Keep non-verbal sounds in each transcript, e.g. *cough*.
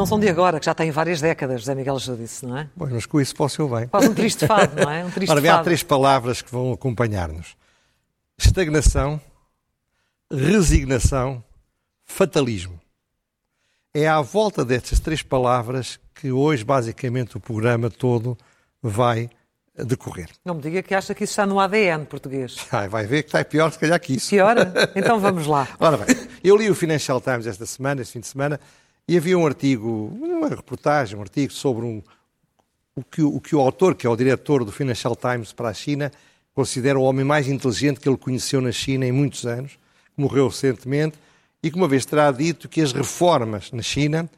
não são de agora, que já têm várias décadas, José Miguel Judice, não é? Bom, mas com isso posso eu bem. Quase um triste fado, não é? Um *laughs* triste Ora bem, fado. há três palavras que vão acompanhar-nos. Estagnação, resignação, fatalismo. É à volta destas três palavras que hoje, basicamente, o programa todo vai decorrer. Não me diga que acha que isso está no ADN português. *laughs* Ai, vai ver que está pior, se calhar, que isso. Pior? Então vamos lá. *laughs* Ora bem, eu li o Financial Times esta semana, este fim de semana, e havia um artigo, uma reportagem, um artigo sobre um, o, que, o que o autor, que é o diretor do Financial Times para a China, considera o homem mais inteligente que ele conheceu na China em muitos anos, que morreu recentemente, e que uma vez terá dito que as reformas na China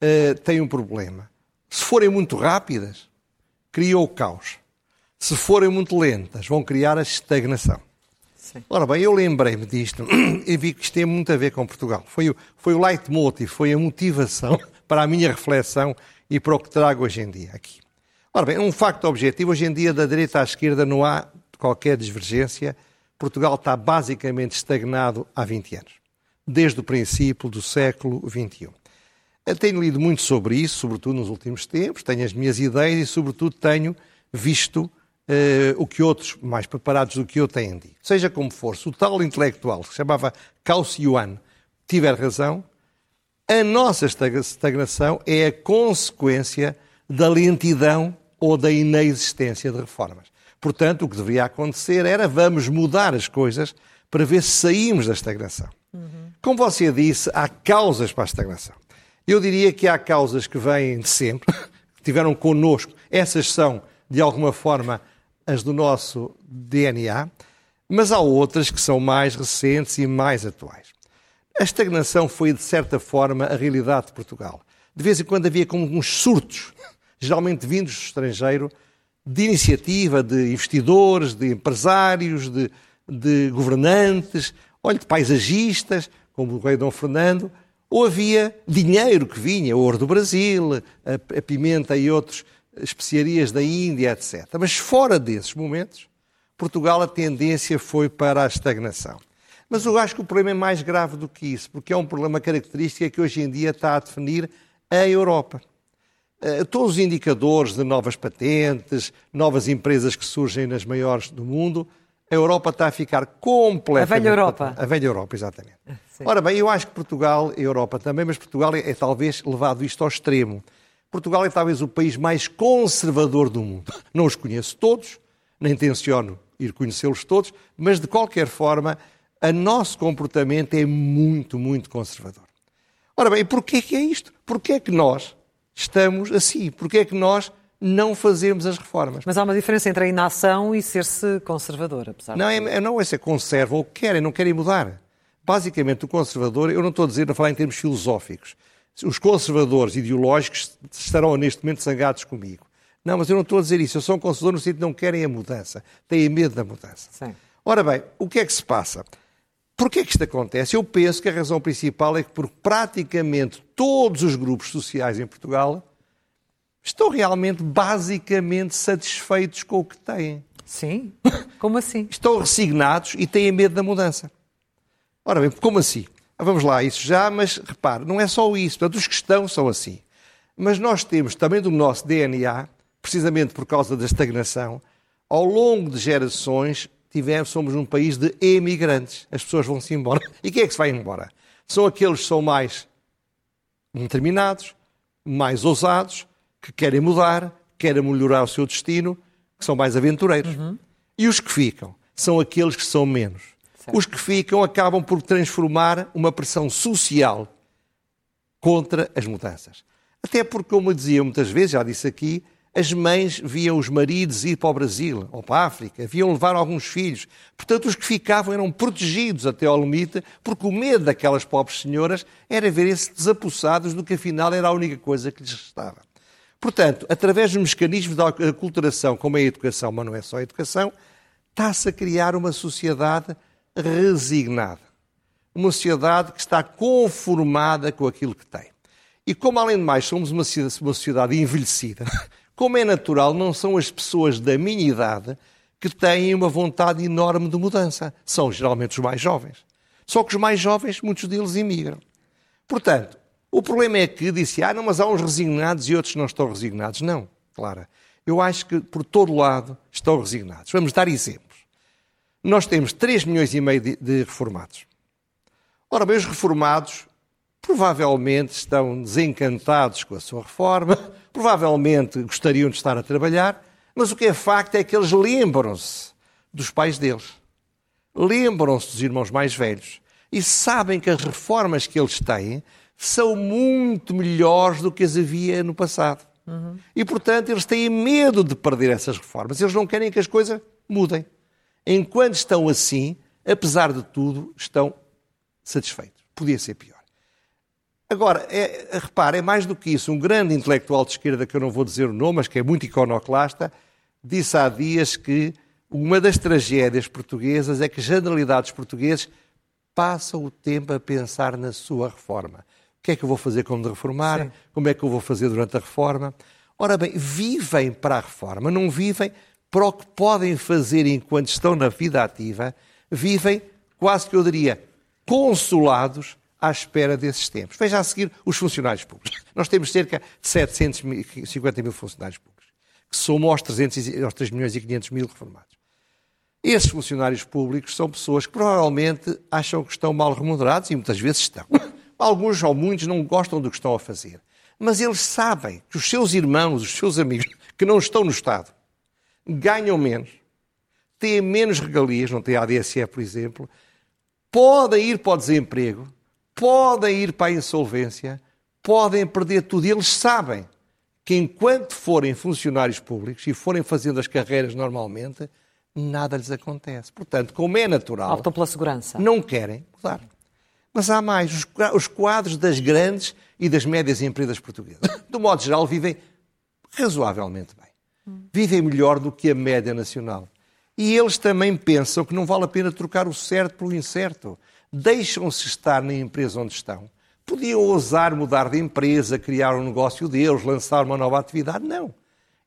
uh, têm um problema. Se forem muito rápidas, criam o caos. Se forem muito lentas, vão criar a estagnação. Sim. Ora bem, eu lembrei-me disto *clears throat* e vi que isto tem muito a ver com Portugal. Foi o, foi o leitmotiv, foi a motivação *laughs* para a minha reflexão e para o que trago hoje em dia aqui. Ora bem, um facto objetivo, hoje em dia da direita à esquerda não há qualquer divergência. Portugal está basicamente estagnado há 20 anos, desde o princípio do século XXI. Eu tenho lido muito sobre isso, sobretudo nos últimos tempos, tenho as minhas ideias e, sobretudo, tenho visto uh, o que outros, mais preparados do que eu, têm dito. Seja como for, se o tal intelectual, que se chamava Cao Yuan, tiver razão, a nossa estagnação é a consequência da lentidão ou da inexistência de reformas. Portanto, o que deveria acontecer era vamos mudar as coisas para ver se saímos da estagnação. Uhum. Como você disse, há causas para a estagnação. Eu diria que há causas que vêm de sempre, que tiveram connosco. Essas são, de alguma forma, as do nosso DNA, mas há outras que são mais recentes e mais atuais. A estagnação foi, de certa forma, a realidade de Portugal. De vez em quando havia como uns surtos, geralmente vindos do estrangeiro, de iniciativa de investidores, de empresários, de, de governantes, olha, de paisagistas, como o rei Dom Fernando, ou havia dinheiro que vinha, ouro do Brasil, a, a pimenta e outras especiarias da Índia, etc. Mas fora desses momentos, Portugal a tendência foi para a estagnação. Mas eu acho que o problema é mais grave do que isso, porque é um problema característico que hoje em dia está a definir a Europa. Todos os indicadores de novas patentes, novas empresas que surgem nas maiores do mundo, a Europa está a ficar completamente. A velha Europa. A velha Europa, exatamente. *laughs* Sim. Ora bem, eu acho que Portugal, a Europa também, mas Portugal é, é talvez levado isto ao extremo. Portugal é talvez o país mais conservador do mundo. *laughs* Não os conheço todos, nem tenciono ir conhecê-los todos, mas de qualquer forma, o nosso comportamento é muito, muito conservador. Ora bem, porquê que é isto? Porquê é que nós estamos assim? Porquê é que nós não fazemos as reformas? Mas há uma diferença entre a inação e ser-se conservador, apesar não, é, não é ser conserva ou querem, não querem mudar. Basicamente, o conservador, eu não estou a dizer, a falar em termos filosóficos, os conservadores ideológicos estarão neste momento zangados comigo. Não, mas eu não estou a dizer isso. Eu sou um conservador no sentido de não querem a mudança. Têm medo da mudança. Sim. Ora bem, o que é que se passa? Porquê é que isto acontece? Eu penso que a razão principal é que por praticamente todos os grupos sociais em Portugal estão realmente basicamente satisfeitos com o que têm. Sim? Como assim? Estão resignados e têm medo da mudança. Ora bem, como assim? Vamos lá, isso já, mas repare, não é só isso. Portanto, os que estão são assim. Mas nós temos também do nosso DNA, precisamente por causa da estagnação, ao longo de gerações, tivemos, somos um país de emigrantes. As pessoas vão-se embora. *laughs* E quem é que se vai embora? São aqueles que são mais determinados, mais ousados, que querem mudar, querem melhorar o seu destino, que são mais aventureiros. Uhum. E os que ficam são aqueles que são menos. Certo. Os que ficam acabam por transformar uma pressão social contra as mudanças. Até porque, como eu dizia muitas vezes, já disse aqui, as mães viam os maridos ir para o Brasil ou para a África, viam levar alguns filhos. Portanto, os que ficavam eram protegidos até ao limite, porque o medo daquelas pobres senhoras era verem-se desapossados do que afinal era a única coisa que lhes restava. Portanto, através dos mecanismos da aculturação, como é a educação, mas não é só a educação, está-se a criar uma sociedade resignada. Uma sociedade que está conformada com aquilo que tem. E como, além de mais, somos uma sociedade envelhecida, *laughs* como é natural, não são as pessoas da minha idade que têm uma vontade enorme de mudança. São geralmente os mais jovens. Só que os mais jovens, muitos deles imigram. Portanto, O problema é que disse, ah, não, mas há uns resignados e outros não estão resignados. Não, Clara. Eu acho que por todo lado estão resignados. Vamos dar exemplos. Nós temos 3 milhões e meio de, reformados. Ora bem, os reformados provavelmente estão desencantados com a sua reforma, provavelmente gostariam de estar a trabalhar, mas o que é facto é que eles lembram-se dos pais deles, lembram-se dos irmãos mais velhos e sabem que as reformas que eles têm são muito melhores do que as havia no passado. Uhum. E, portanto, eles têm medo de perder essas reformas. Eles não querem que as coisas mudem. Enquanto estão assim, apesar de tudo, estão satisfeitos. Podia ser pior. Agora, é, repare, é mais do que isso. Um grande intelectual de esquerda, que eu não vou dizer o nome, mas que é muito iconoclasta, disse há dias que uma das tragédias portuguesas é que generalidades portugueses passam o tempo a pensar na sua reforma. O que é que eu vou fazer quando reformar? Sim. Como é que eu vou fazer durante a reforma? Ora bem, vivem para a reforma, não vivem para o que podem fazer enquanto estão na vida ativa, vivem, quase que eu diria, consolados à espera desses tempos. Veja a seguir os funcionários públicos. *laughs* Nós temos cerca de 750 mil funcionários públicos, que somam aos 3, aos 3 milhões e 500 mil reformados. Esses funcionários públicos são pessoas que provavelmente acham que estão mal remunerados e muitas vezes estão. *laughs* Alguns ou muitos não gostam do que estão a fazer. Mas eles sabem que os seus irmãos, os seus amigos, que não estão no Estado, ganham menos, têm menos regalias, não têm ADSE, por exemplo, podem ir para o desemprego, podem ir para a insolvência, podem perder tudo. E eles sabem que enquanto forem funcionários públicos e forem fazendo as carreiras normalmente, nada lhes acontece. Portanto, como é natural. Optam pela segurança. Não querem mudar. Mas há mais. Os quadros das grandes e das médias empresas portuguesas, do modo geral, vivem razoavelmente bem. Vivem melhor do que a média nacional. E eles também pensam que não vale a pena trocar o certo pelo incerto deixam-se estar na empresa onde estão. Podiam ousar mudar de empresa, criar um negócio deles, lançar uma nova atividade. Não.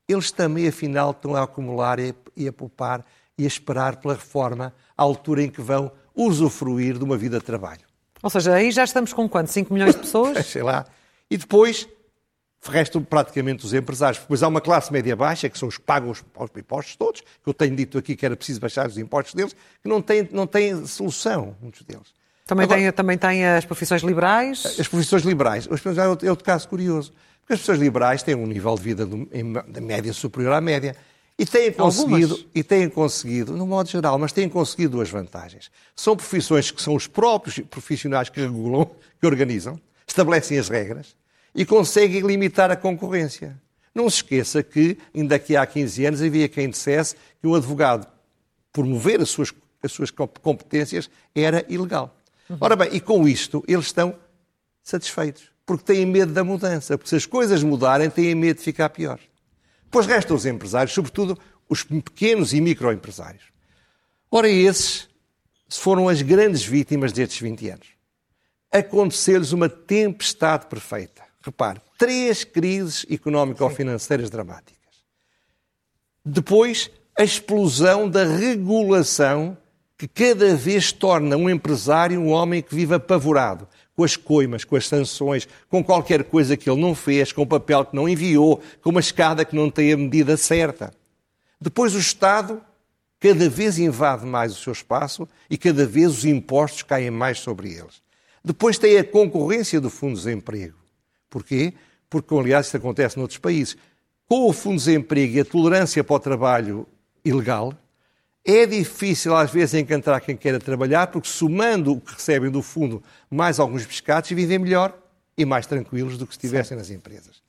Eles também, afinal, estão a acumular e a poupar e a esperar pela reforma à altura em que vão usufruir de uma vida de trabalho. Ou seja, aí já estamos com quanto? 5 milhões de pessoas? *laughs* Sei lá. E depois restam praticamente os empresários. Depois há uma classe média baixa, que são os que pagam os, impostos todos, que eu tenho dito aqui que era preciso baixar os impostos deles, que não têm, não têm solução, muitos deles. Também, Agora, tem, também tem as profissões liberais? As profissões liberais. É outro caso curioso. Porque as profissões liberais têm um nível de vida de média superior à média. E têm conseguido, e têm conseguido, no modo geral, mas têm conseguido duas vantagens. São profissões que são os próprios profissionais que regulam, que organizam, estabelecem as regras e conseguem limitar a concorrência. Não se esqueça que, ainda aqui há 15 anos, havia quem dissesse que um advogado promover as suas, as suas competências era ilegal. Uhum. Ora bem, e com isto eles estão satisfeitos, porque têm medo da mudança, porque se as coisas mudarem, têm medo de ficar pior. Pois restam os empresários, sobretudo os pequenos e microempresários. Ora, esses foram as grandes vítimas destes 20 anos. Aconteceu-lhes uma tempestade perfeita. Repare, três crises económico-financeiras dramáticas. Depois, a explosão da regulação que cada vez torna um empresário um homem que vive apavorado, com as coimas, com as sanções, com qualquer coisa que ele não fez, com o papel que não enviou, com uma escada que não tem a medida certa. Depois o Estado cada vez invade mais o seu espaço e cada vez os impostos caem mais sobre eles. Depois tem a concorrência do Fundo de Desemprego. Porquê? Porque, aliás, isso acontece noutros países. Com o Fundo de Desemprego e a tolerância para o trabalho ilegal, é difícil às vezes encontrar quem queira trabalhar, porque somando o que recebem do fundo mais alguns pescados, vivem melhor e mais tranquilos do que se estivessem nas empresas.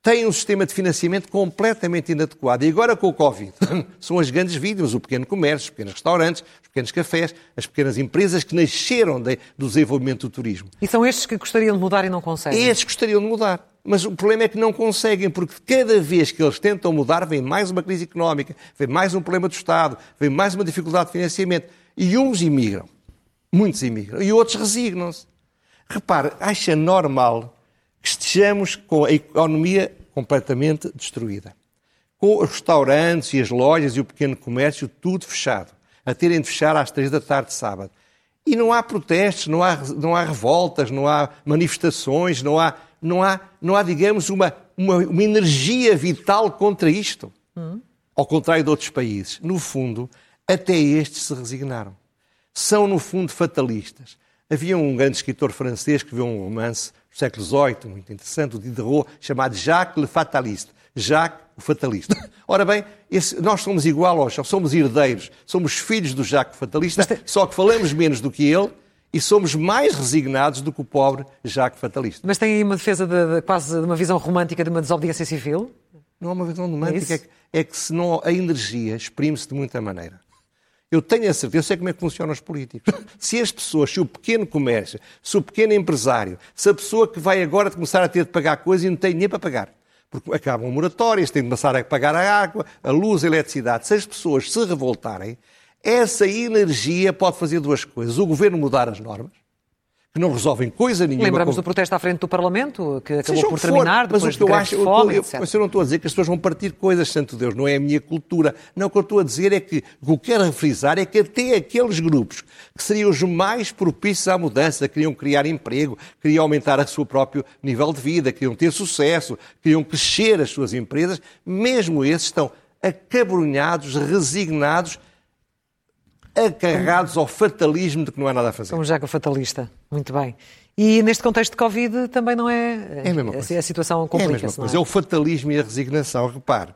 Têm um sistema de financiamento completamente inadequado. E agora com o Covid, *laughs* são as grandes vítimas, o pequeno comércio, os pequenos restaurantes, os pequenos cafés, as pequenas empresas que nasceram de, do desenvolvimento do turismo. E são estes que gostariam de mudar e não conseguem? Estes gostariam de mudar. Mas o problema é que não conseguem, porque cada vez que eles tentam mudar, vem mais uma crise económica, vem mais um problema do Estado, vem mais uma dificuldade de financiamento. E uns imigram, muitos imigram, e outros resignam-se. Repare, acha normal que estejamos com a economia completamente destruída, com os restaurantes e as lojas e o pequeno comércio tudo fechado, a terem de fechar às três da tarde de sábado. E não há protestos, não há, não há revoltas, não há manifestações, não há, não há, não há digamos, uma, uma, uma energia vital contra isto. Hum. Ao contrário de outros países. No fundo, até estes se resignaram. São, no fundo, fatalistas. Havia um grande escritor francês que viu um romance do século XVIII, muito interessante, o Diderot, chamado Jacques le Fataliste. Jacques, o fatalista. *laughs* Ora bem, esse, nós somos igual aos, somos herdeiros, somos filhos do Jacques fatalista, só que falamos menos do que ele e somos mais resignados do que o pobre Jacques fatalista. Mas tem aí uma defesa de, de, quase de uma visão romântica de uma desobediência civil? Não é uma visão romântica, é, é, que, é que se não, a energia exprime-se de muita maneira. Eu tenho a certeza, eu sei como é que funcionam os políticos. *laughs* Se as pessoas, se o pequeno comércio, se o pequeno empresário, se a pessoa que vai agora começar a ter de pagar coisas e não tem nem para pagar, porque acabam moratórias, têm de começar a pagar a água, a luz, a eletricidade. Se as pessoas se revoltarem, essa energia pode fazer duas coisas. O governo mudar as normas, que não resolvem coisa nenhuma. Lembramos do protesto à frente do Parlamento, que acabou por terminar for, depois mas o que eu acho, fome, eu, eu, eu, não estou a dizer que as pessoas vão partir coisas, santo Deus, não é a minha cultura. Não, o que eu estou a dizer é que o que eu quero frisar é que até aqueles grupos que seriam os mais propícios à mudança, queriam criar emprego, queriam aumentar o seu próprio nível de vida, queriam ter sucesso, queriam crescer as suas empresas, mesmo esses estão acabrunhados, resignados acarrados ao fatalismo de que não há nada a fazer. Como já que o fatalista. Muito bem. E neste contexto de Covid também não é. É a mesma coisa. A situação complica-se. É a mesma coisa. É? é? o fatalismo e a resignação. Repare,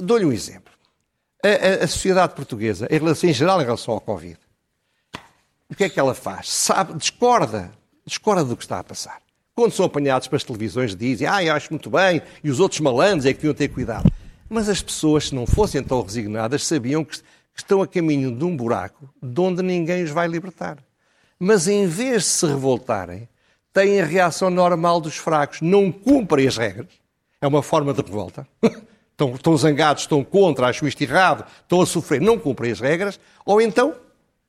dou-lhe um exemplo. A, a, a, sociedade portuguesa, em, relação, em geral, em relação ao Covid, o que é que ela faz? Sabe, discorda. Discorda do que está a passar. Quando são apanhados para as televisões, dizem, ah, eu acho muito bem, e os outros malandros é que deviam ter cuidado. Mas as pessoas, se não fossem tão resignadas, sabiam que estão a caminho de um buraco de onde ninguém os vai libertar. Mas em vez de se revoltarem, têm a reação normal dos fracos, não cumprem as regras. É uma forma de revolta. *laughs* Estão, estão zangados, estão contra, acham isto errado, estão a sofrer, não cumprem as regras, ou então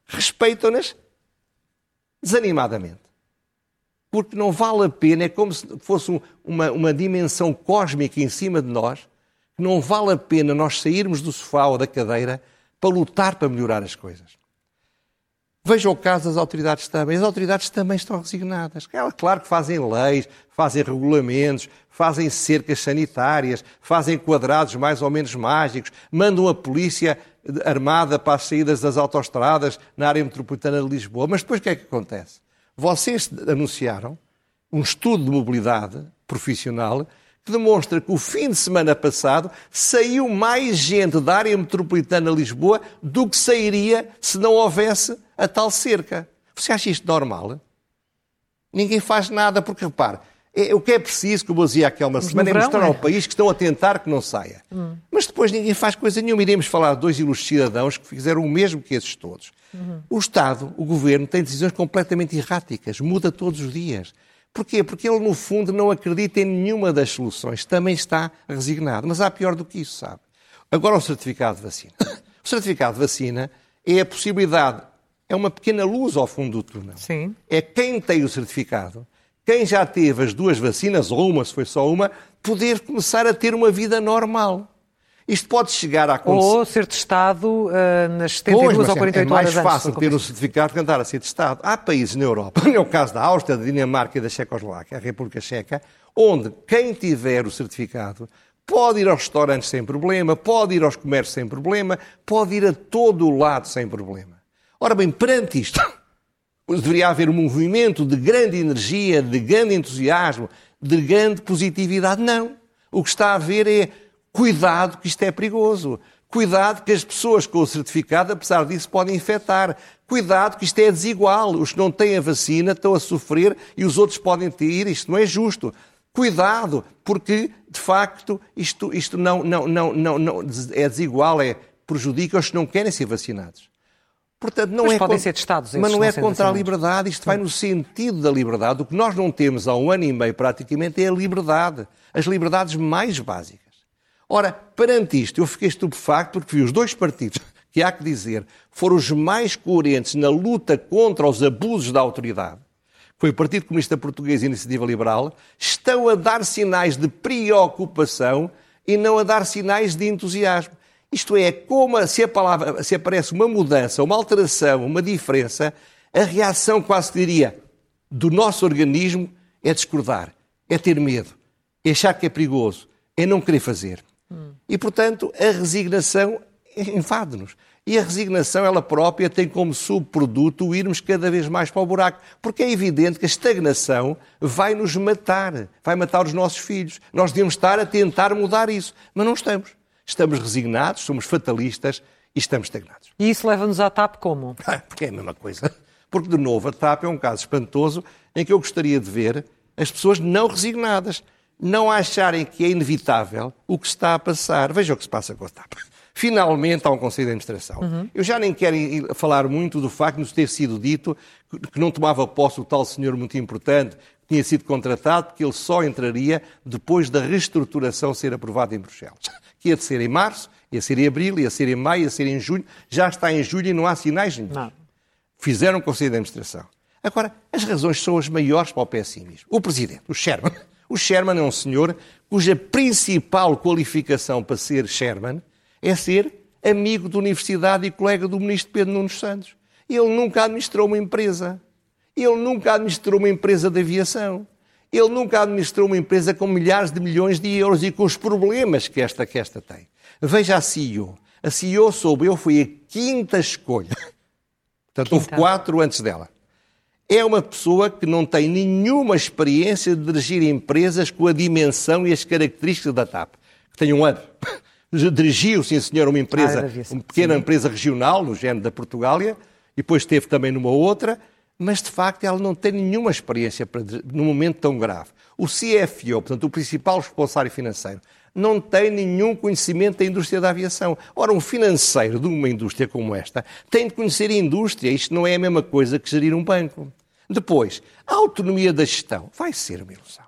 respeitam-nas desanimadamente. Porque não vale a pena, é como se fosse uma, uma dimensão cósmica em cima de nós, que não vale a pena nós sairmos do sofá ou da cadeira para lutar para melhorar as coisas. Veja o caso das autoridades também. As autoridades também estão resignadas. Claro que fazem leis, fazem regulamentos, fazem cercas sanitárias, fazem quadrados mais ou menos mágicos, mandam a polícia armada para as saídas das autoestradas na área metropolitana de Lisboa. Mas depois o que é que acontece? Vocês anunciaram um estudo de mobilidade profissional demonstra que o fim de semana passado saiu mais gente da área metropolitana de Lisboa do que sairia se não houvesse a tal cerca. Você acha isto normal? Ninguém faz nada, porque repare, é, o que é preciso, como eu dizia aqui há uma semana, é mostrar é? ao país que estão a tentar que não saia. Hum. Mas depois ninguém faz coisa nenhuma. Iremos falar de dois ilustres cidadãos que fizeram o mesmo que esses todos. Uhum. O Estado, o Governo, tem decisões completamente erráticas, muda todos os dias. Porquê? Porque ele, no fundo, não acredita em nenhuma das soluções. Também está resignado. Mas há pior do que isso, sabe? Agora, o certificado de vacina. *coughs* O certificado de vacina é a possibilidade, é uma pequena luz ao fundo do túnel. Sim. É quem tem o certificado, quem já teve as duas vacinas, ou uma, se foi só uma, poder começar a ter uma vida normal. Isto pode chegar a acontecer. Ou ser testado uh, nas 72 pois, ou 48 horas É mais fácil ter o certificado que andar a ser testado. Há países na Europa, no é caso da Áustria, da Dinamarca e da Checoslováquia, a República Checa, onde quem tiver o certificado pode ir aos restaurantes sem problema, pode ir aos comércios sem problema, pode ir a todo o lado sem problema. Ora bem, perante isto, *laughs* deveria haver um movimento de grande energia, de grande entusiasmo, de grande positividade. Não. O que está a haver é Cuidado que isto é perigoso. Cuidado que as pessoas com o certificado, apesar disso, podem infectar. Cuidado que isto é desigual. Os que não têm a vacina estão a sofrer e os outros podem ter. Isto não é justo. Cuidado, porque, de facto, isto, isto não, não, não, não, não é desigual, é, prejudica os que não querem ser vacinados. Portanto, não mas é podem contra, ser testados. Mas não é contra a liberdade, isto vai no sentido da liberdade. O que nós não temos há um ano e meio, praticamente, é a liberdade. As liberdades mais básicas. Ora, perante isto, eu fiquei estupefacto porque vi os dois partidos, *laughs* que há que dizer, foram os mais coerentes na luta contra os abusos da autoridade. Foi o Partido Comunista Português e a Iniciativa Liberal, estão a dar sinais de preocupação e não a dar sinais de entusiasmo. Isto é, como se, a palavra, se aparece uma mudança, uma alteração, uma diferença, A reação, quase que diria, do nosso organismo é discordar, é ter medo, é achar que é perigoso, é não querer fazer. Hum. E, portanto, a resignação invade-nos. E a resignação, ela própria, tem como subproduto irmos cada vez mais para o buraco. Porque é evidente que a estagnação vai nos matar, vai matar os nossos filhos. Nós devemos estar a tentar mudar isso, mas não estamos. Estamos resignados, somos fatalistas e estamos estagnados. E isso leva-nos à TAP como? *laughs* Porque é a mesma coisa. Porque, de novo, a TAP é um caso espantoso em que eu gostaria de ver as pessoas não resignadas, não acharem que é inevitável o que está a passar. Veja o que se passa com a TAP *laughs* finalmente há um Conselho de Administração. Uhum. Eu já nem quero falar muito do facto de nos ter sido dito que não tomava posse o tal senhor muito importante, que tinha sido contratado, porque ele só entraria depois da reestruturação ser aprovada em Bruxelas. *laughs* Que ia de ser em março, ia ser em abril, ia ser em maio, ia ser em junho. Já está em julho e não há sinais nenhum. Não. Fizeram um Conselho de Administração. Agora, as razões são as maiores para o pessimismo. O Presidente, o Sherman. O Sherman é um senhor cuja principal qualificação para ser Sherman é ser amigo de universidade e colega do ministro Pedro Nunes Santos. Ele nunca administrou uma empresa. Ele nunca administrou uma empresa de aviação. Ele nunca administrou uma empresa com milhares de milhões de euros e com os problemas que esta, que esta tem. Veja a CEO. A CEO soube eu, foi a quinta escolha. Portanto, houve quatro antes dela. É uma pessoa que não tem nenhuma experiência de dirigir empresas com a dimensão e as características da TAP. Que tem um ano *laughs* dirigiu, sim senhor, uma empresa, ah, uma pequena sim. empresa regional, no género da Portugália, e depois esteve também numa outra, mas de facto ela não tem nenhuma experiência para, num momento tão grave. O CFO, portanto, o principal responsável financeiro, não tem nenhum conhecimento da indústria da aviação. Ora, um financeiro de uma indústria como esta tem de conhecer a indústria. Isto não é a mesma coisa que gerir um banco. Depois, a autonomia da gestão vai ser uma ilusão.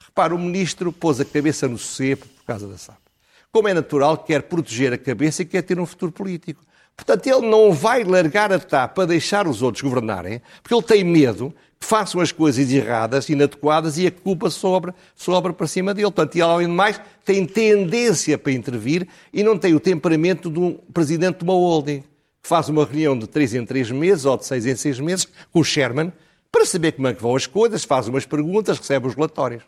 Repara, o ministro pôs a cabeça no cepo por causa da SAP como é natural, quer proteger a cabeça e quer ter um futuro político. Portanto, ele não vai largar a TAP para deixar os outros governarem, porque ele tem medo que façam as coisas erradas, inadequadas e a culpa sobra, sobra para cima dele. Portanto, ele, além de mais, tem tendência para intervir e não tem o temperamento de um presidente de uma holding, que faz uma reunião de três em três meses ou de seis em seis meses com o Sherman para saber como é que vão as coisas, faz umas perguntas, recebe os relatórios.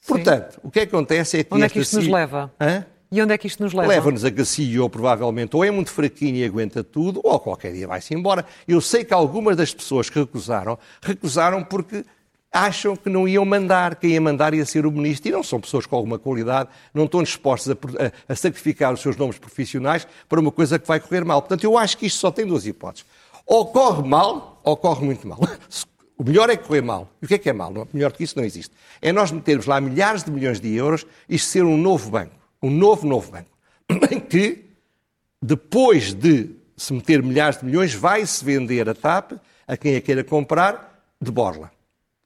Sim. Portanto, o que, é que acontece é que. Onde é que isto nos leva? Hã? E onde é que isto nos leva? Leva-nos a que a CEO provavelmente ou é muito fraquinho e aguenta tudo, ou qualquer dia vai-se embora. Eu sei que algumas das pessoas que recusaram, recusaram porque acham que não iam mandar, quem ia mandar ia ser o ministro, e não são pessoas com alguma qualidade, não estão dispostas a, a, a, sacrificar os seus nomes profissionais para uma coisa que vai correr mal. Portanto, eu acho que isto só tem duas hipóteses. Ou corre mal, ou corre muito mal. *laughs* O melhor é correr mal. E o que é que é mal? Não, melhor que isso não existe. É nós metermos lá milhares de milhões de euros e ser um novo banco um novo, novo banco, *clears throat* em que, depois de se meter milhares de milhões, vai-se vender a TAP a quem a queira comprar de borla.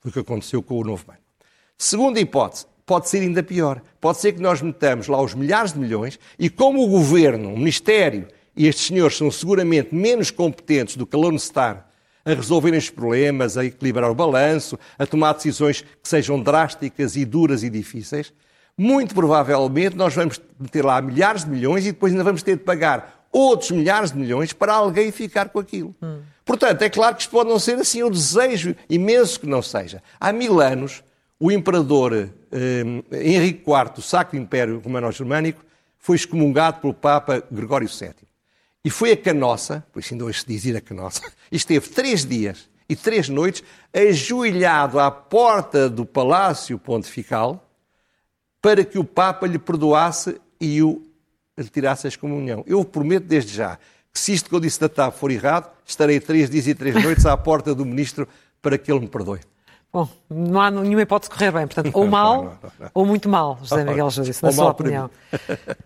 Foi o que aconteceu com o novo banco. Segunda hipótese, pode ser ainda pior. Pode ser que nós metamos lá os milhares de milhões e como o governo, o Ministério e estes senhores são seguramente menos competentes do que a Lone Star a resolverem os problemas, a equilibrar o balanço, a tomar decisões que sejam drásticas e duras e difíceis, muito provavelmente nós vamos ter lá milhares de milhões e depois ainda vamos ter de pagar outros milhares de milhões para alguém ficar com aquilo. Hum. Portanto, é claro que isto pode não ser assim, eu desejo imenso que não seja. Há mil anos, o imperador eh, Henrique IV, o Sacro Império Romano-Germânico, foi excomungado pelo Papa Gregório VII. E foi a canossa, pois ainda hoje se diz ir a canossa, *laughs* e esteve três dias e três noites ajoelhado à porta do Palácio Pontifical, para que o Papa lhe perdoasse e o retirasse a excomunhão. Eu prometo desde já que se isto que eu disse da TAP for errado, estarei três dias e três noites à porta do Ministro para que ele me perdoe. Bom, não há nenhuma hipótese de correr bem. Portanto, ou *laughs* mal não, não, não, ou muito mal, José Miguel Júdice, na sua opinião.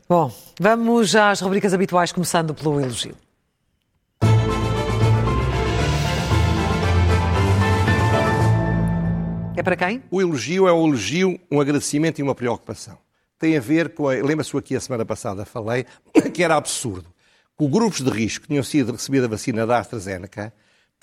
Bom, vamos às rubricas habituais, começando pelo elogio. É para quem? O elogio é um elogio, um agradecimento e uma preocupação. Tem a ver com. Lembra-se aqui a semana passada falei *coughs* que era absurdo que grupos de risco tinham sido recebido a vacina da AstraZeneca,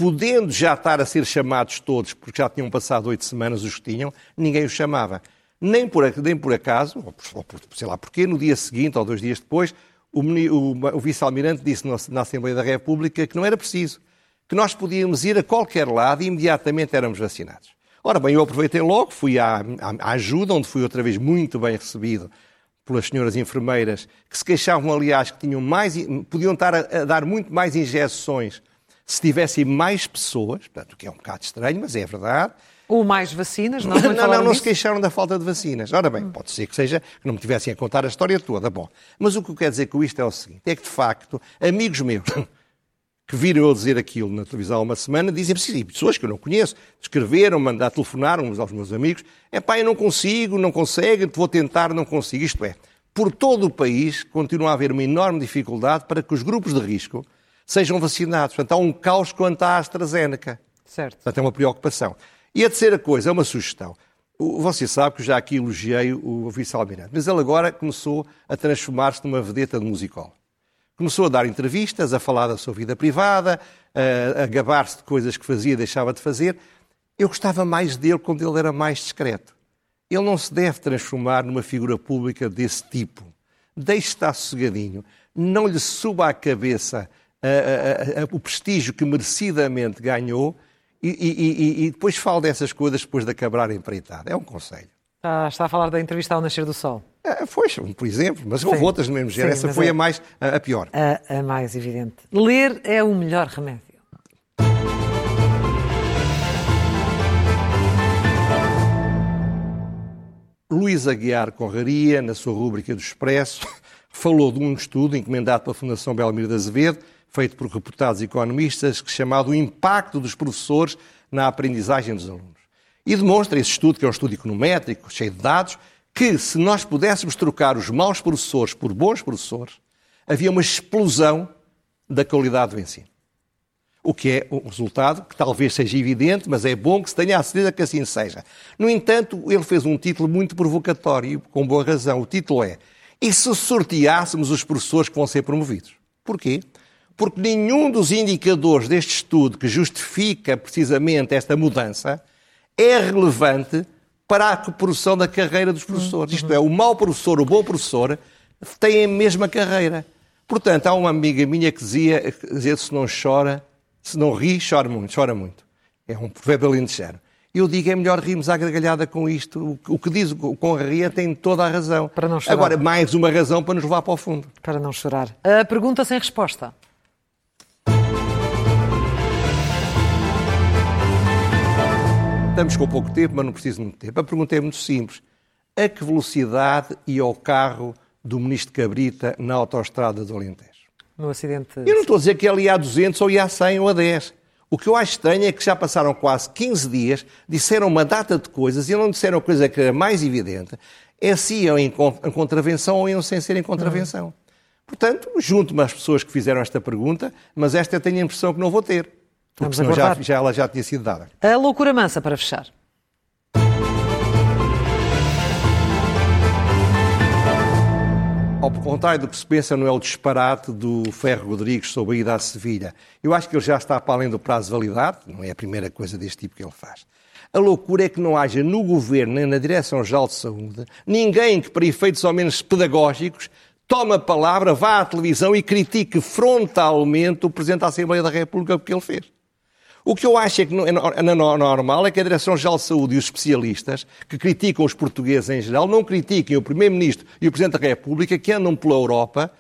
podendo já estar a ser chamados todos, porque já tinham passado oito semanas os que tinham, ninguém os chamava. Nem por, nem por acaso, ou por, sei lá porquê, no dia seguinte ou dois dias depois, o, o, o vice-almirante disse na Assembleia da República que não era preciso que nós podíamos ir a qualquer lado e imediatamente éramos vacinados. Ora bem, eu aproveitei logo, fui à, à, à ajuda, onde fui outra vez muito bem recebido pelas senhoras enfermeiras, que se queixavam, aliás, que tinham mais, podiam estar a, a dar muito mais injeções se tivessem mais pessoas, portanto, o que é um bocado estranho, mas é verdade. Ou mais vacinas, não *laughs* Não, não, não se queixaram da falta de vacinas. Ora bem, pode ser que seja que não me tivessem a contar a história toda. Bom, mas o que eu quero dizer com isto é o seguinte: é que de facto, amigos meus *coughs* que viram eu dizer aquilo na televisão há uma semana, dizem sim, pessoas que eu não conheço, escreveram, mandaram, telefonaram uns aos meus amigos, é pá, eu não consigo, não consegue, vou tentar, não consigo. Isto é, por todo o país continua a haver uma enorme dificuldade para que os grupos de risco sejam vacinados. Portanto, há um caos quanto à AstraZeneca. Certo. Portanto, é uma preocupação. E a terceira coisa, é uma sugestão. Você sabe que eu já aqui elogiei o vice-almirante, mas ele agora começou a transformar-se numa vedeta de musical. Começou a dar entrevistas, a falar da sua vida privada, a, a gabar-se de coisas que fazia e deixava de fazer. Eu gostava mais dele quando ele era mais discreto. Ele não se deve transformar numa figura pública desse tipo. Deixe estar sossegadinho. Não lhe suba à cabeça a, a, o prestígio que merecidamente ganhou e, e, e, e depois fale dessas coisas depois de acabar empreitada. É um conselho. Ah, está a falar da entrevista ao Nascer do Sol. É, foi, por exemplo, mas houve outras do mesmo género. Essa foi é... a mais a, a pior. A, a, mais evidente. Ler é o melhor remédio. Luís Aguiar Conraria, na sua rúbrica do Expresso, *laughs* falou de um estudo encomendado pela Fundação Belmiro de Azevedo, feito por reputados economistas, chamado Impacto dos Professores na Aprendizagem dos Alunos. E demonstra esse estudo, que é um estudo econométrico, cheio de dados, que se nós pudéssemos trocar os maus professores por bons professores, havia uma explosão da qualidade do ensino. O que é um resultado que talvez seja evidente, mas é bom que se tenha a certeza que assim seja. No entanto, ele fez um título muito provocatório, com boa razão. O título é E se sorteássemos os professores que vão ser promovidos? Porquê? Porque nenhum dos indicadores deste estudo que justifica precisamente esta mudança é relevante para a produção da carreira dos professores. Isto é, o mau professor, o bom professor, têm a mesma carreira. Portanto, há uma amiga minha que dizia, que dizia se não chora, se não ri, chora muito, chora muito. É um provérbio alentejano. Eu digo, é melhor rirmos à gargalhada com isto. O que diz o Conraria tem toda a razão. Para não chorar. Agora, mais uma razão para nos levar para o fundo. Para não chorar. A pergunta sem resposta. Estamos com pouco tempo, mas não preciso muito tempo. A pergunta é muito simples. A que velocidade ia o carro do ministro Cabrita na autoestrada do Alentejo? No acidente... Eu não estou a dizer que ele ia a 200 ou ia a 100 ou a 10. O que eu acho estranho é que já passaram quase 15 dias, disseram uma data de coisas e não disseram a coisa que era mais evidente, é se iam em contravenção ou iam sem ser em contravenção. Uhum. Portanto, junto-me às pessoas que fizeram esta pergunta, mas esta eu tenho a impressão que não vou ter. Porque senão já, já, ela já tinha sido dada. A loucura mansa para fechar. Ao contrário do que se pensa, não é o disparate do Ferro Rodrigues sobre a ida a Sevilha. Eu acho que ele já está para além do prazo de validade, não é a primeira coisa deste tipo que ele faz. A loucura é que não haja no Governo nem na Direção-Geral de Saúde ninguém que, para efeitos ao menos pedagógicos, tome a palavra, vá à televisão e critique frontalmente o Presidente da Assembleia da República porque ele fez. O que eu acho é que é normal é que a Direção-Geral de Saúde e os especialistas que criticam os portugueses em geral não critiquem o Primeiro-Ministro e o Presidente da República que andam pela Europa,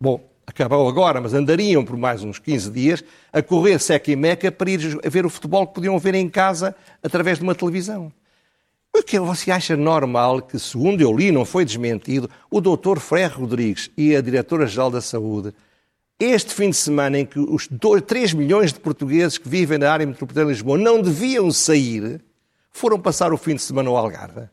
bom, acabou agora, mas andariam por mais uns 15 dias a correr seca e meca para ir ver o futebol que podiam ver em casa através de uma televisão. O que você acha normal que, segundo eu li, não foi desmentido, o Dr. Ferro Rodrigues e a Diretora-Geral da Saúde este fim de semana em que os 2, 3 milhões de portugueses que vivem na área metropolitana de Lisboa não deviam sair, foram passar o fim de semana ao Algarve.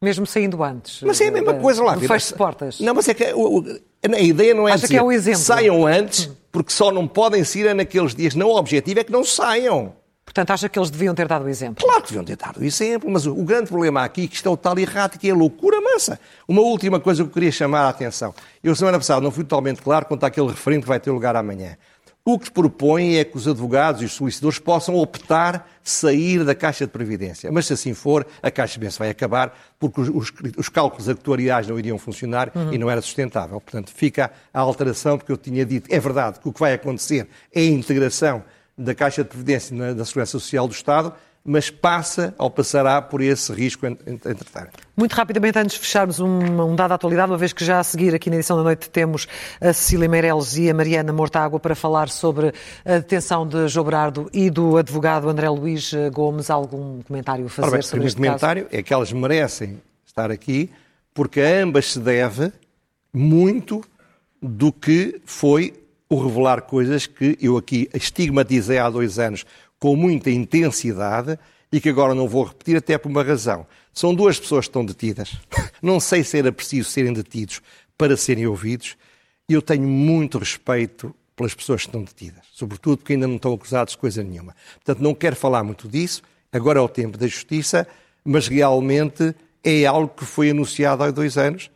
Mesmo saindo antes. Mas é a mesma coisa lá. Fecho de portas. Não, mas é que a ideia não é Acha dizer, que é um exemplo. saiam antes, porque só não podem sair naqueles dias. Não, o objetivo é que não saiam. Portanto, acha que eles deviam ter dado o exemplo? Claro que deviam ter dado o exemplo, mas o, o grande problema aqui que isto é o tal errático, é a loucura mansa. Uma última coisa que eu queria chamar a atenção. Eu, semana passada, não fui totalmente claro quanto àquele referendo que vai ter lugar amanhã. O que propõe é que os advogados e os solicitadores possam optar sair da Caixa de Previdência. Mas se assim for, a Caixa de Previdência vai acabar porque os, os, os cálculos actuariais não iriam funcionar uhum. e não era sustentável. Portanto, fica a alteração, porque eu tinha dito, é verdade que o que vai acontecer é a integração da Caixa de Previdência na, da Segurança Social do Estado, mas passa ou passará por esse risco entretanto. Muito rapidamente, antes de fecharmos um, um dado à atualidade, uma vez que já a seguir aqui na edição da noite temos a Cecília Meireles e a Mariana Mortágua para falar sobre a detenção de João Berardo e do advogado André Luís Gomes. Algum comentário a fazer bem, sobre este comentário caso? é que elas merecem estar aqui porque a ambas se deve muito do que foi o revelar coisas que eu aqui estigmatizei há dois anos com muita intensidade e que agora não vou repetir até por uma razão. São duas pessoas que estão detidas. Não sei se era preciso serem detidos para serem ouvidos. Eu tenho muito respeito pelas pessoas que estão detidas, sobretudo porque ainda não estão acusados de coisa nenhuma. Portanto, não quero falar muito disso. Agora é o tempo da justiça, mas realmente é algo que foi anunciado há dois anos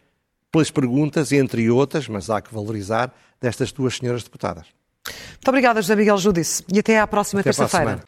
pelas perguntas, entre outras, mas há que valorizar, destas duas senhoras deputadas. Muito obrigada, José Miguel Judice, e até à próxima terça-feira.